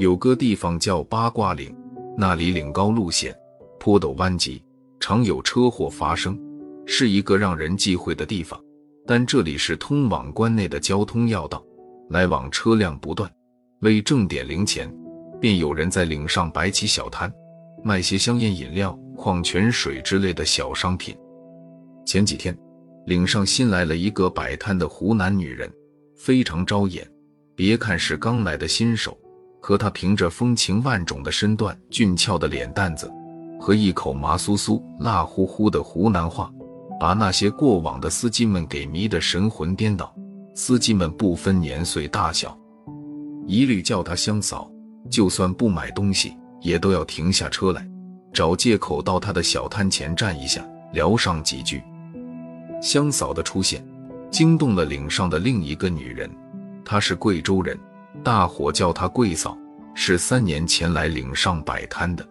有个地方叫八卦岭，那里岭高路险，坡陡弯急，常有车祸发生，是一个让人忌讳的地方。但这里是通往关内的交通要道，来往车辆不断。为挣点零钱，便有人在岭上摆起小摊，卖些香烟、饮料、矿泉水之类的小商品。前几天，岭上新来了一个摆摊的湖南女人，非常招眼。别看是刚来的新手。可他凭着风情万种的身段、俊俏的脸蛋子和一口麻酥酥、辣乎乎的湖南话，把那些过往的司机们给迷得神魂颠倒。司机们不分年岁大小，一律叫他香嫂，就算不买东西，也都要停下车来，找借口到他的小摊前站一下，聊上几句。香嫂的出现，惊动了岭上的另一个女人，她是贵州人。大伙叫她贵嫂，是三年前来岭上摆摊的。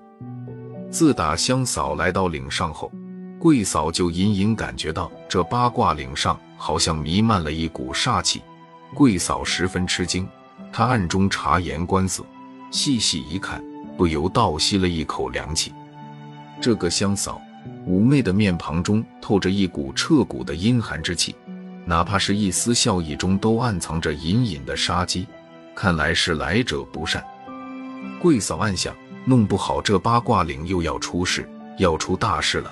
自打香嫂来到岭上后，桂嫂就隐隐感觉到这八卦岭上好像弥漫了一股煞气。桂嫂十分吃惊，她暗中察言观色，细细一看，不由倒吸了一口凉气。这个香嫂妩媚的面庞中透着一股彻骨的阴寒之气，哪怕是一丝笑意中都暗藏着隐隐的杀机。看来是来者不善。贵嫂暗想，弄不好这八卦岭又要出事，要出大事了。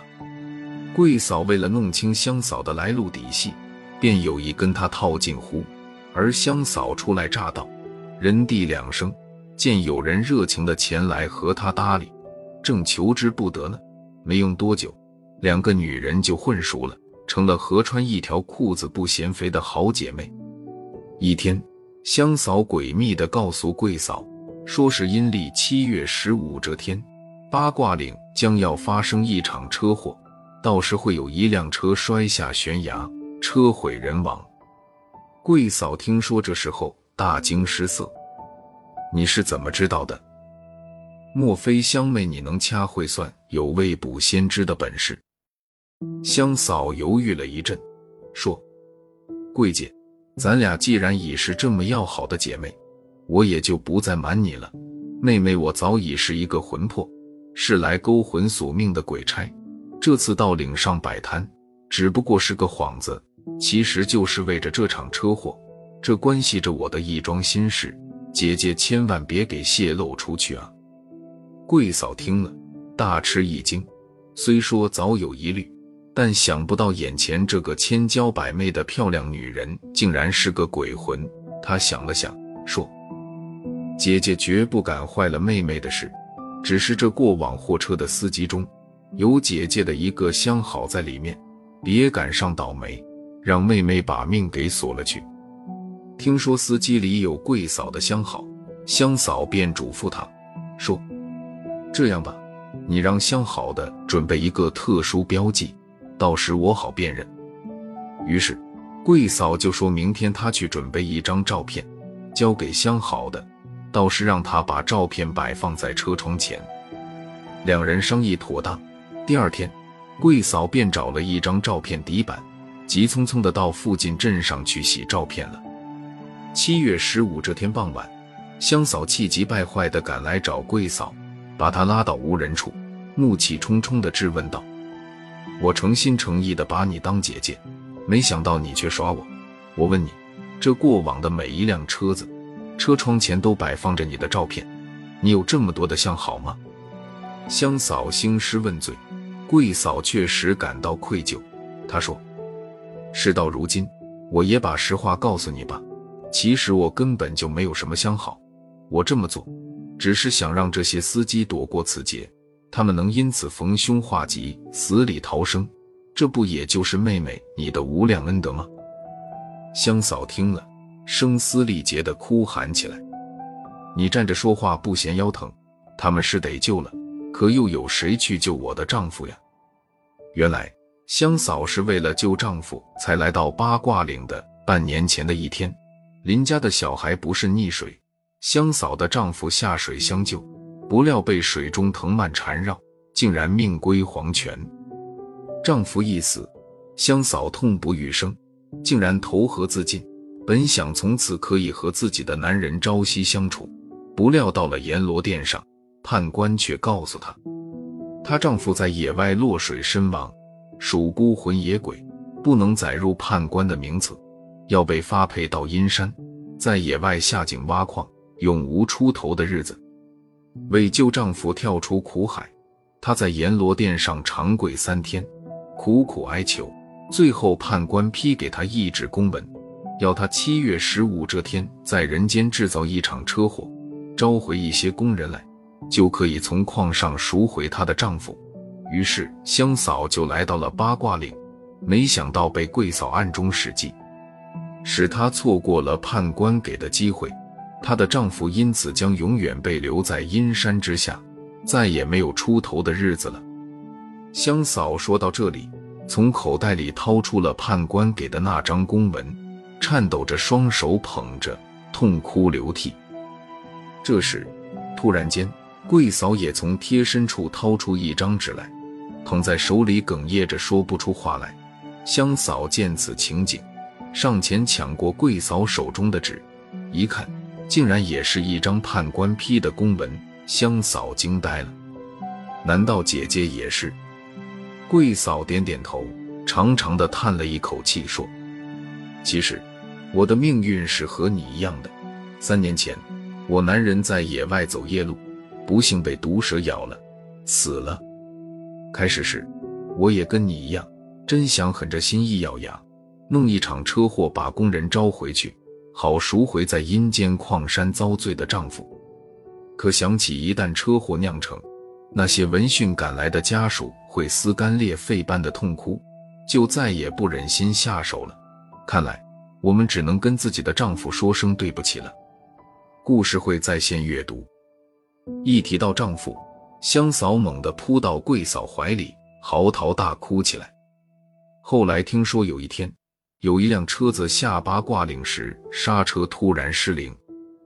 贵嫂为了弄清香嫂的来路底细，便有意跟她套近乎。而香嫂初来乍到，人地两生，见有人热情的前来和她搭理，正求之不得呢。没用多久，两个女人就混熟了，成了合穿一条裤子不嫌肥的好姐妹。一天。香嫂诡秘地告诉贵嫂，说是阴历七月十五这天，八卦岭将要发生一场车祸，到时会有一辆车摔下悬崖，车毁人亡。贵嫂听说这事后大惊失色：“你是怎么知道的？莫非香妹你能掐会算，有未卜先知的本事？”香嫂犹豫了一阵，说：“贵姐。”咱俩既然已是这么要好的姐妹，我也就不再瞒你了。妹妹，我早已是一个魂魄，是来勾魂索命的鬼差。这次到岭上摆摊，只不过是个幌子，其实就是为着这场车祸。这关系着我的一桩心事，姐姐千万别给泄露出去啊！贵嫂听了，大吃一惊，虽说早有疑虑。但想不到眼前这个千娇百媚的漂亮女人竟然是个鬼魂。他想了想，说：“姐姐绝不敢坏了妹妹的事，只是这过往货车的司机中有姐姐的一个相好在里面，别赶上倒霉，让妹妹把命给锁了去。”听说司机里有贵嫂的相好，香嫂便嘱咐他说：“这样吧，你让相好的准备一个特殊标记。”到时我好辨认。于是，贵嫂就说明天她去准备一张照片，交给相好的，到时让他把照片摆放在车窗前。两人商议妥当，第二天，贵嫂便找了一张照片底板，急匆匆的到附近镇上去洗照片了。七月十五这天傍晚，香嫂气急败坏的赶来找贵嫂，把她拉到无人处，怒气冲冲的质问道。我诚心诚意的把你当姐姐，没想到你却耍我。我问你，这过往的每一辆车子，车窗前都摆放着你的照片，你有这么多的相好吗？香嫂兴师问罪，贵嫂确实感到愧疚。她说：“事到如今，我也把实话告诉你吧。其实我根本就没有什么相好，我这么做，只是想让这些司机躲过此劫。”他们能因此逢凶化吉、死里逃生，这不也就是妹妹你的无量恩德吗？香嫂听了，声嘶力竭地哭喊起来：“你站着说话不嫌腰疼？他们是得救了，可又有谁去救我的丈夫呀？”原来香嫂是为了救丈夫才来到八卦岭的。半年前的一天，邻家的小孩不慎溺水，香嫂的丈夫下水相救。不料被水中藤蔓缠绕，竟然命归黄泉。丈夫一死，香嫂痛不欲生，竟然投河自尽。本想从此可以和自己的男人朝夕相处，不料到了阎罗殿上，判官却告诉她，她丈夫在野外落水身亡，属孤魂野鬼，不能载入判官的名册，要被发配到阴山，在野外下井挖矿，永无出头的日子。为救丈夫跳出苦海，她在阎罗殿上长跪三天，苦苦哀求，最后判官批给她一纸公文。要她七月十五这天在人间制造一场车祸，召回一些工人来，就可以从矿上赎回她的丈夫。于是香嫂就来到了八卦岭，没想到被贵嫂暗中使计，使她错过了判官给的机会。她的丈夫因此将永远被留在阴山之下，再也没有出头的日子了。香嫂说到这里，从口袋里掏出了判官给的那张公文。颤抖着双手捧着，痛哭流涕。这时，突然间，贵嫂也从贴身处掏出一张纸来，捧在手里，哽咽着说不出话来。香嫂见此情景，上前抢过贵嫂手中的纸，一看，竟然也是一张判官批的公文。香嫂惊呆了，难道姐姐也是？贵嫂点点头，长长的叹了一口气，说。其实，我的命运是和你一样的。三年前，我男人在野外走夜路，不幸被毒蛇咬了，死了。开始时，我也跟你一样，真想狠着心一咬牙，弄一场车祸把工人招回去，好赎回在阴间矿山遭罪的丈夫。可想起一旦车祸酿成，那些闻讯赶来的家属会撕肝裂肺般的痛哭，就再也不忍心下手了。看来我们只能跟自己的丈夫说声对不起了。故事会在线阅读。一提到丈夫，香嫂猛地扑到贵嫂怀里，嚎啕大哭起来。后来听说有一天，有一辆车子下八卦岭时，刹车突然失灵，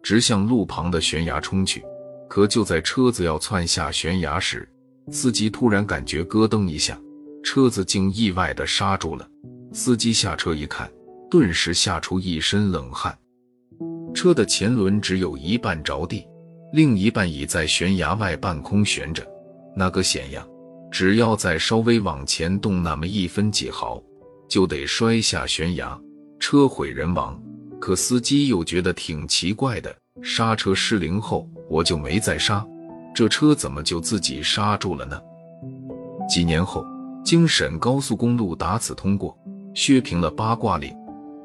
直向路旁的悬崖冲去。可就在车子要窜下悬崖时，司机突然感觉咯噔一下，车子竟意外的刹住了。司机下车一看。顿时吓出一身冷汗，车的前轮只有一半着地，另一半已在悬崖外半空悬着。那个险呀！只要再稍微往前动那么一分几毫，就得摔下悬崖，车毁人亡。可司机又觉得挺奇怪的，刹车失灵后我就没再刹，这车怎么就自己刹住了呢？几年后，京沈高速公路打此通过，削平了八卦岭。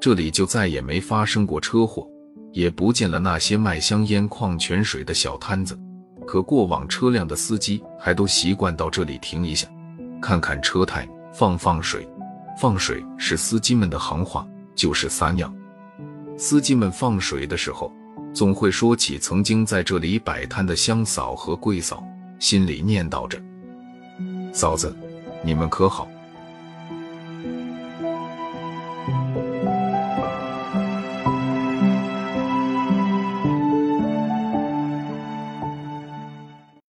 这里就再也没发生过车祸，也不见了那些卖香烟、矿泉水的小摊子。可过往车辆的司机还都习惯到这里停一下，看看车胎，放放水。放水是司机们的行话，就是撒尿。司机们放水的时候，总会说起曾经在这里摆摊的香嫂和桂嫂，心里念叨着：“嫂子，你们可好？